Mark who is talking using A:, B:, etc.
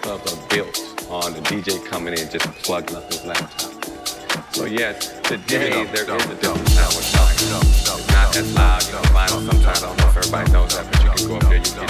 A: clubs are built on the DJ coming in just plugging up his laptop. So yes, today there is a different sound with not as loud, you it sometimes. I don't know if everybody knows that, but you can go up there, you
B: can